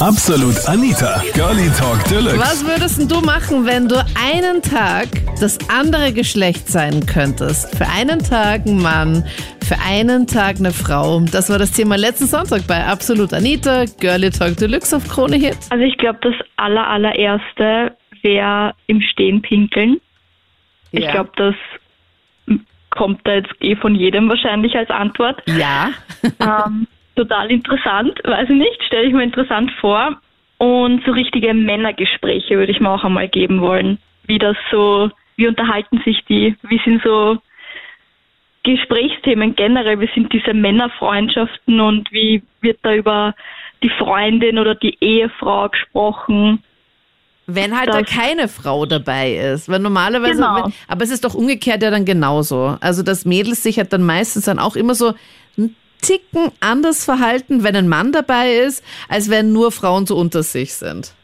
Absolut Anita, Girlie Talk Deluxe. Was würdest denn du machen, wenn du einen Tag das andere Geschlecht sein könntest? Für einen Tag ein Mann, für einen Tag eine Frau. Das war das Thema letzten Sonntag bei Absolut Anita, Girlie Talk Deluxe auf Krone Hit. Also ich glaube, das aller, allererste wäre im Stehen pinkeln. Ich Ja. glaube, das kommt da jetzt eh von jedem wahrscheinlich als Antwort. Ja. ähm, total interessant, weiß ich nicht, stelle ich mir interessant vor. Und so richtige Männergespräche würde ich mir auch einmal geben wollen. Wie das so, wie unterhalten sich die, wie sind so Gesprächsthemen generell, wie sind diese Männerfreundschaften und wie wird da über die Freundin oder die Ehefrau gesprochen. Wenn halt da Das- keine Frau dabei ist. Weil normalerweise, Genau. wenn, aber es ist doch umgekehrt ja dann genauso. Also dass Mädels sich halt dann meistens dann auch immer so Ticken anders verhalten, wenn ein Mann dabei ist, als wenn nur Frauen so unter sich sind.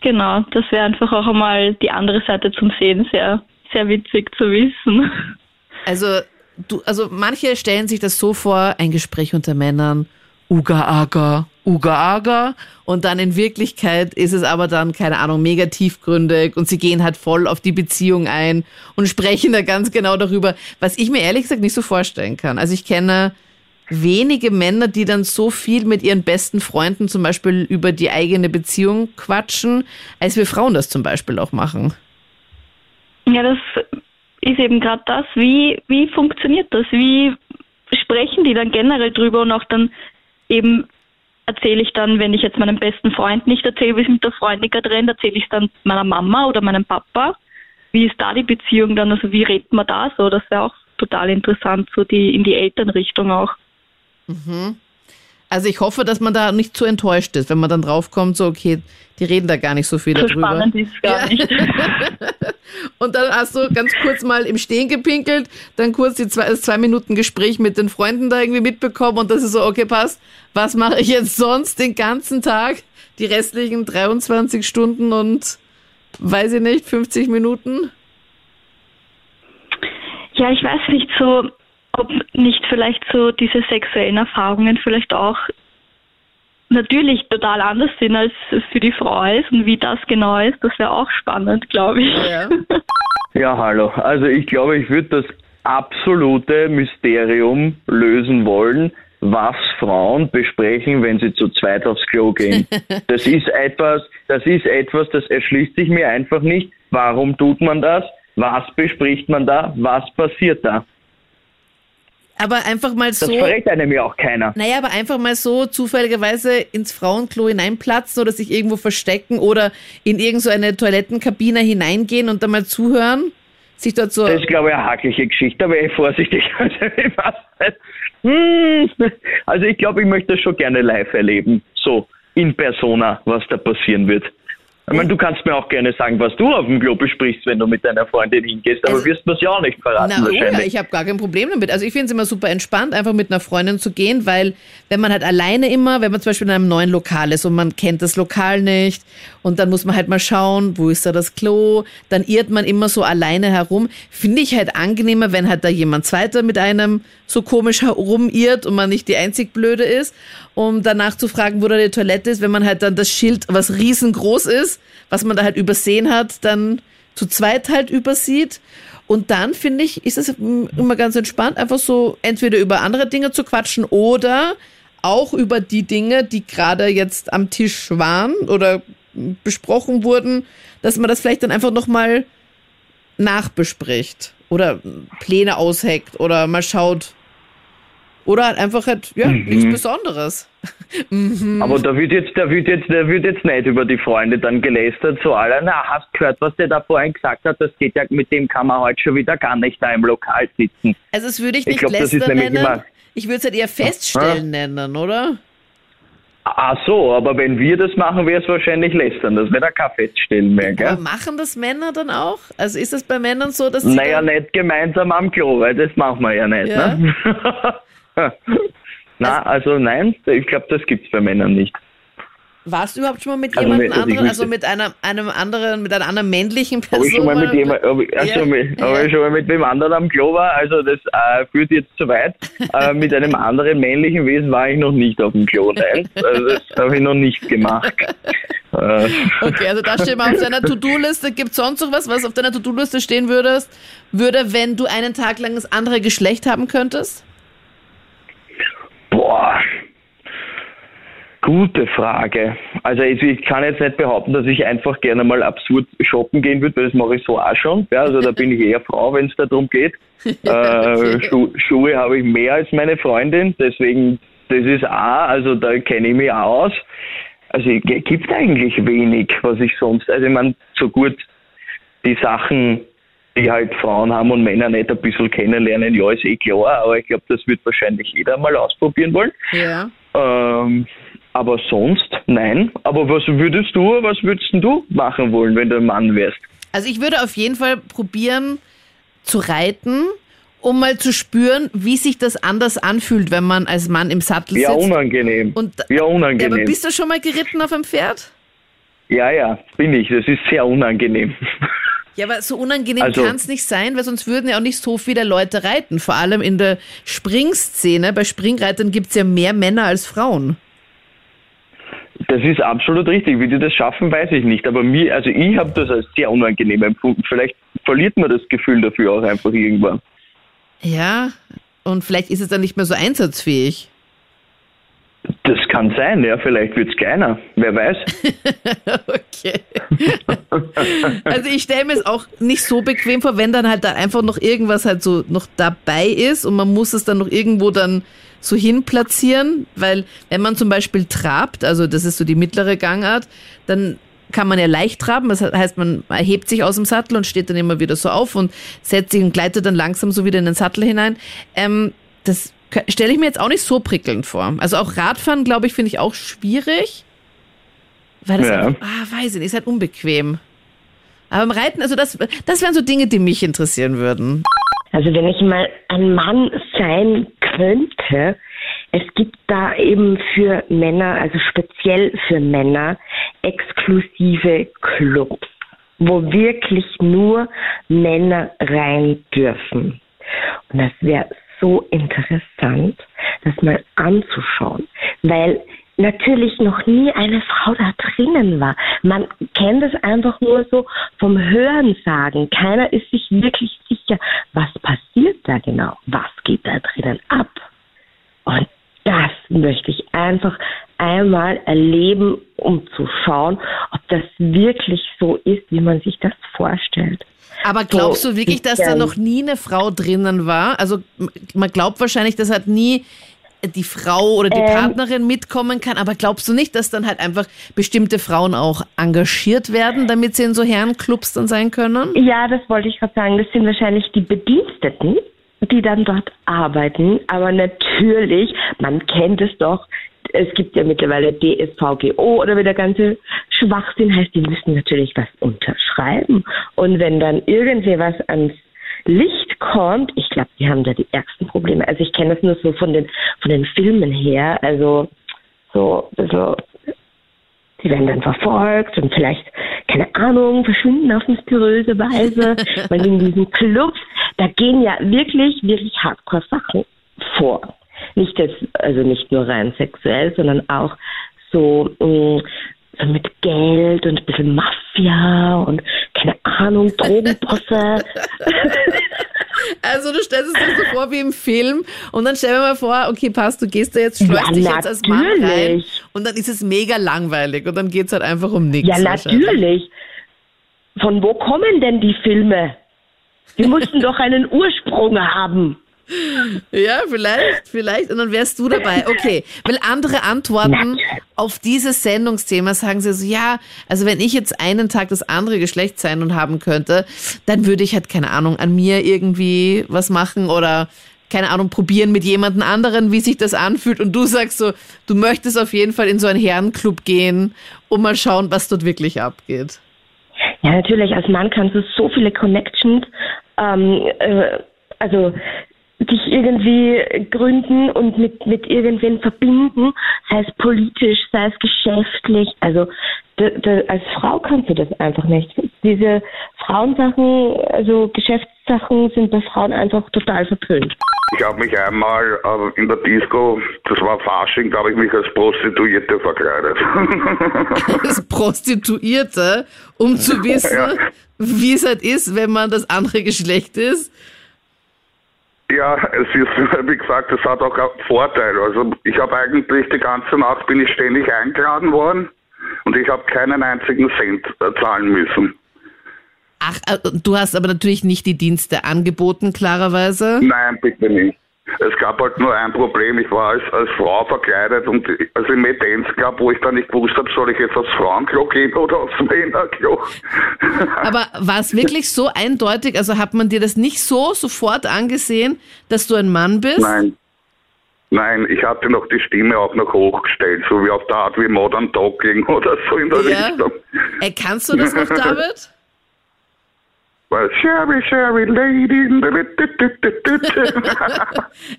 Genau, das wäre einfach auch einmal die andere Seite zum Sehen sehr, sehr witzig zu wissen. Also, du, also manche stellen sich das so vor, ein Gespräch unter Männern, Uga Aga, Uga Aga. Und dann in Wirklichkeit ist es aber dann, keine Ahnung, mega tiefgründig und sie gehen halt voll auf die Beziehung ein und sprechen da ganz genau darüber, was ich mir ehrlich gesagt nicht so vorstellen kann. Also ich kenne wenige Männer, die dann so viel mit ihren besten Freunden zum Beispiel über die eigene Beziehung quatschen, als wir Frauen das zum Beispiel auch machen. Ja, das ist eben gerade das. Wie, wie funktioniert das? Wie sprechen die dann generell drüber und auch dann eben erzähle ich dann, wenn ich jetzt meinem besten Freund nicht erzähle, wie es mit der Freundin gerade rennt, erzähle ich dann meiner Mama oder meinem Papa. Wie ist da die Beziehung dann? Also wie redet man da so? Das wäre auch total interessant, so die in die Elternrichtung auch. Also ich hoffe, dass man da nicht zu enttäuscht ist, wenn man dann draufkommt, so okay, die reden da gar nicht so viel So darüber. spannend ist gar Ja. nicht. Und dann hast du ganz kurz mal im Stehen gepinkelt, dann kurz die zwei, das zwei Minuten Gespräch mit den Freunden da irgendwie mitbekommen und das ist so, okay, passt. Was mache ich jetzt sonst den ganzen Tag? Die restlichen 23 Stunden und weiß ich nicht, 50 Minuten? Ja, ich weiß nicht so, ob nicht vielleicht so diese sexuellen Erfahrungen vielleicht auch natürlich total anders sind, als es für die Frau ist und wie das genau ist, das wäre auch spannend, glaube ich. Ja. Ja, hallo. Also ich glaube, ich würde das absolute Mysterium lösen wollen, was Frauen besprechen, wenn sie zu zweit aufs Klo gehen. Das ist etwas, das ist etwas, das erschließt sich mir einfach nicht. Warum tut man das? Was bespricht man da? Was passiert da? Aber einfach mal Das so. verrät einem ja auch keiner. Naja, aber einfach mal so zufälligerweise ins Frauenklo hineinplatzen oder sich irgendwo verstecken oder in irgend so Toilettenkabine hineingehen und dann mal zuhören. Sich dort so. Das ist, glaube ich, eine hakliche Geschichte, da wäre ich vorsichtig. Also. Hm. also ich glaube, ich möchte das schon gerne live erleben. So, in persona, was da passieren wird. Ich meine, du kannst mir auch gerne sagen, was du auf dem Klo besprichst, wenn du mit deiner Freundin hingehst, aber Also- wirst mir ja auch nicht verraten Na, oh ja, wahrscheinlich. ich habe gar kein Problem damit. Also ich finde es immer super entspannt, einfach mit einer Freundin zu gehen, weil wenn man halt alleine immer, wenn man zum Beispiel in einem neuen Lokal ist und man kennt das Lokal nicht und dann muss man halt mal schauen, wo ist da das Klo, dann irrt man immer so alleine herum. Finde ich halt angenehmer, wenn halt da jemand zweiter mit einem so komisch herumirrt und man nicht die einzig Blöde ist, um danach zu fragen, wo da die Toilette ist, wenn man halt dann das Schild, was riesengroß ist, was man da halt übersehen hat, dann zu zweit halt übersieht. Und dann finde ich, ist es immer ganz entspannt, einfach so entweder über andere Dinge zu quatschen oder auch über die Dinge, die gerade jetzt am Tisch waren oder besprochen wurden, dass man das vielleicht dann einfach nochmal nachbespricht oder Pläne ausheckt oder mal schaut. Oder halt einfach halt, ja, nichts Besonderes. Aber da wird jetzt, da wird jetzt, da wird jetzt nicht über die Freunde dann gelästert, so alle, na, hast gehört, was der da vorhin gesagt hat, das geht ja, mit dem kann man heute schon wieder gar nicht da im Lokal sitzen. Also das würde ich Ich nicht glaub, das ist lästern nennen. immer- Ich würde es halt eher feststellen nennen, oder? Ach so, aber wenn wir das machen, wäre es wahrscheinlich lästern. Das wäre da kein Feststellen mehr, Aber gell? machen das Männer dann auch? Also ist es bei Männern so, dass sie Naja, nicht gemeinsam am Klo, weil das machen wir ja nicht, Ja. ne? Na, also nein, ich glaube, das gibt's bei Männern nicht. Warst du überhaupt schon mal mit Also jemandem mit- also anderen, also mit einer, einem anderen, mit einer anderen männlichen Ob Person? ich schon mal mit mal- jemand, ob ich, also Ja. mit, ob Ja. ich schon mal mit wem anderen am Klo war, also das äh, führt jetzt zu weit. äh, mit einem anderen männlichen Wesen war ich noch nicht auf dem Klo, nein. Also das habe ich noch nicht gemacht. Äh, Okay, also das steht mal auf deiner To-Do-Liste. Gibt es sonst noch was, was auf deiner To-Do-Liste stehen würdest, würde, wenn du einen Tag lang das andere Geschlecht haben könntest? boah. Gute Frage. Also ich, ich kann jetzt nicht behaupten, dass ich einfach gerne mal absurd shoppen gehen würde, weil das mache ich so auch schon. Ja, also da bin ich eher Frau, wenn es darum geht. Äh, Schu Schuhe habe ich mehr als meine Freundin, deswegen, das ist auch, also da kenne ich mich auch aus. Also es gibt eigentlich wenig, was ich sonst, also ich meine, so gut die Sachen, die halt Frauen haben und Männer nicht ein bisschen kennenlernen, ja, ist eh klar, aber ich glaube, das wird wahrscheinlich jeder mal ausprobieren wollen. Ja. Ähm, aber sonst, nein. Aber was würdest du, was würdest du machen wollen, wenn du ein Mann wärst? Also ich würde auf jeden Fall probieren zu reiten, um mal zu spüren, wie sich das anders anfühlt, wenn man als Mann im Sattel Ja, sitzt. unangenehm. Und, ja, ja, aber unangenehm. bist du schon mal geritten auf einem Pferd? ja, ja, bin ich. Das ist sehr unangenehm. Ja, aber so unangenehm Also- kann es nicht sein, weil sonst würden ja auch nicht so viele Leute reiten. Vor allem in der Springszene. Bei Springreitern gibt es ja mehr Männer als Frauen. Das ist absolut richtig. Wie die das schaffen, weiß ich nicht. Aber mir, also ich habe das als sehr unangenehm empfunden. Vielleicht verliert man das Gefühl dafür auch einfach irgendwann. Ja, und vielleicht ist es dann nicht mehr so einsatzfähig. Das kann sein, ja. Vielleicht wird's kleiner. Wer weiß. Okay. also ich stelle mir es auch nicht so bequem vor, wenn dann halt da einfach noch irgendwas halt so noch dabei ist und man muss es dann noch irgendwo dann so hin platzieren, weil wenn man zum Beispiel trabt, also das ist so die mittlere Gangart, dann kann man ja leicht traben, das heißt, man erhebt sich aus dem Sattel und steht dann immer wieder so auf und setzt sich und gleitet dann langsam so wieder in den Sattel hinein. Ähm, das stelle ich mir jetzt auch nicht so prickelnd vor. Also auch Radfahren, glaube ich, finde ich auch schwierig. Weil das Ja. einfach, ah, weiß ich nicht, ist halt unbequem. Aber im Reiten, also das, das wären so Dinge, die mich interessieren würden. Also wenn ich mal ein Mann sein könnte, es gibt da eben für Männer, also speziell für Männer, exklusive Clubs, wo wirklich nur Männer rein dürfen. Und das wäre so interessant, das mal anzuschauen, weil natürlich noch nie eine Frau da drinnen war. Man kennt es einfach nur so vom Hörensagen. Keiner ist sich wirklich sicher, was passiert da genau, was geht da drinnen ab. Und das möchte ich einfach einmal erleben, um zu schauen, ob das wirklich so ist, wie man sich das vorstellt. Aber glaubst du wirklich, dass da noch nie eine Frau drinnen war? Also man glaubt wahrscheinlich, dass halt nie die Frau oder die Ähm. Partnerin mitkommen kann, aber glaubst du nicht, dass dann halt einfach bestimmte Frauen auch engagiert werden, damit sie in so Herrenclubs dann sein können? Ja, das wollte ich gerade sagen. Das sind wahrscheinlich die Bediensteten, die dann dort arbeiten. Aber natürlich, man kennt es doch, es gibt ja mittlerweile DSVGO oder wie der ganze Schwachsinn heißt, die müssen natürlich was unterschreiben. Und wenn dann irgendwie was ans Licht kommt, ich glaube, die haben da die ärgsten Probleme. Also ich kenne das nur so von den von den Filmen her. Also so, so Sie werden dann verfolgt und vielleicht, keine Ahnung, verschwinden auf mysteriöse Weise. Weil in diesen Clubs, da gehen ja wirklich, wirklich Hardcore-Sachen vor. Nicht jetzt, also nicht nur rein sexuell, sondern auch so, mh, so mit Geld und ein bisschen Mafia und keine Ahnung, Drogenbosse. Also du stellst es dir so vor wie im Film und dann stell dir mal vor, okay, passt, du gehst da jetzt, schleust Ja, dich jetzt als Mann rein und dann ist es mega langweilig und dann geht's halt einfach um nichts. ja, natürlich. Von wo kommen denn die Filme? Die mussten doch einen Ursprung haben. Ja, vielleicht, vielleicht. Und dann wärst du dabei. Okay, weil andere Antworten auf dieses Sendungsthema sagen sie so, ja, also wenn ich jetzt einen Tag das andere Geschlecht sein und haben könnte, dann würde ich halt, keine Ahnung, an mir irgendwie was machen oder keine Ahnung, probieren mit jemandem anderen, wie sich das anfühlt. Und du sagst so, du möchtest auf jeden Fall in so einen Herrenclub gehen, um mal schauen, was dort wirklich abgeht. Ja, natürlich, als Mann kannst du so viele Connections, ähm, äh, also dich irgendwie gründen und mit, mit irgendwen verbinden, sei es politisch, sei es geschäftlich. Also als Frau kannst du das einfach nicht. Diese Frauensachen, also Geschäftssachen sind bei Frauen einfach total verpönt. Ich habe mich einmal äh, in der Disco, das war Fasching, da habe ich mich als Prostituierte verkleidet. Als Prostituierte, um zu wissen, Ja. wie es halt ist, wenn man das andere Geschlecht ist. Ja, es ist, wie gesagt, es hat auch einen Vorteil. Also ich habe eigentlich die ganze Nacht bin ich ständig eingeladen worden und ich habe keinen einzigen Cent äh, zahlen müssen. Ach, äh, du hast aber natürlich nicht die Dienste angeboten, klarerweise. Nein, bitte nicht. Es gab halt nur ein Problem. Ich war als, als Frau verkleidet und also im Medenz gab, wo ich dann nicht gewusst habe, soll ich jetzt aufs Frauenklo gehen oder aufs Männerklo. Aber war es wirklich so eindeutig? Also hat man dir das nicht so sofort angesehen, dass du ein Mann bist? Nein. Nein, ich hatte noch die Stimme auch noch hochgestellt, so wie auf der Art wie Modern Talking oder so in der Ja. Richtung. Ey, kannst du das noch, David? Sherry, Sherry, Lady.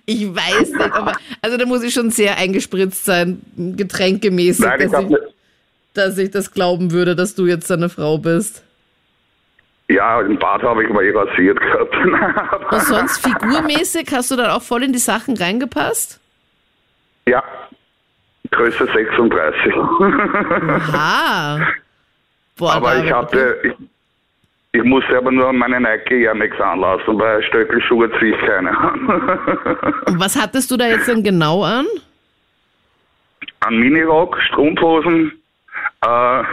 Ich weiß nicht, aber also da muss ich schon sehr eingespritzt sein, getränkemäßig, Nein, ich dass, ich, nicht. dass ich das glauben würde, dass du jetzt eine Frau bist. Ja, im Bad habe ich mal eh rasiert gehabt. Und sonst figurmäßig hast du dann auch voll in die Sachen reingepasst? ja, Größe 36. Ah. Boah, aber ich hatte, ich, ich musste aber nur meine Nike ja nichts anlassen, weil Stöckelschuhe ziehe ich keine an. Und was hattest du da jetzt denn genau an? Ein Minirock, Strumpfhosen, äh,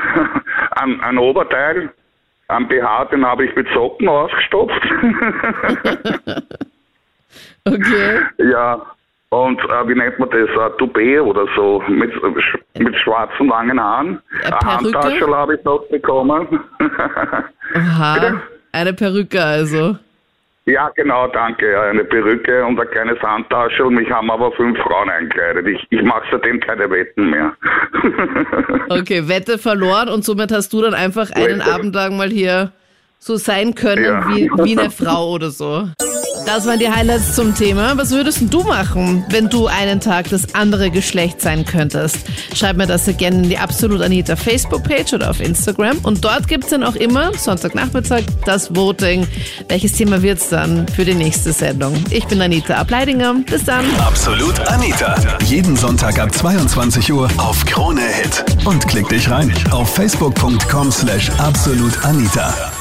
ein, ein Oberteil, ein BH, den habe ich mit Socken ausgestopft. Okay. ja, und äh, wie nennt man das? Ein Toupet oder so, mit, mit schwarzen langen Haaren. Eine Eine? Handtasche habe ich noch bekommen. Aha. Bitte? Eine Perücke also. ja, genau, danke. Ja, eine Perücke und ein kleines Handtasche und mich haben aber fünf Frauen einkleidet. Ich, ich mache seitdem keine Wetten mehr. Okay, Wette verloren und somit hast du dann einfach einen Wette. Abend lang mal hier so sein können Ja. wie, wie eine Frau oder so. Das waren die Highlights zum Thema. Was würdest du machen, wenn du einen Tag das andere Geschlecht sein könntest? Schreib mir das gerne in die Absolut Anita Facebook-Page oder auf Instagram. Und dort gibt's dann auch immer, Sonntagnachmittag, das Voting. Welches Thema wird's dann für die nächste Sendung? Ich bin Anita Ableidinger. Bis dann. Absolut Anita. Jeden Sonntag ab 22 Uhr auf Krone Hit. Und klick dich rein auf facebook.com slash absolutanita.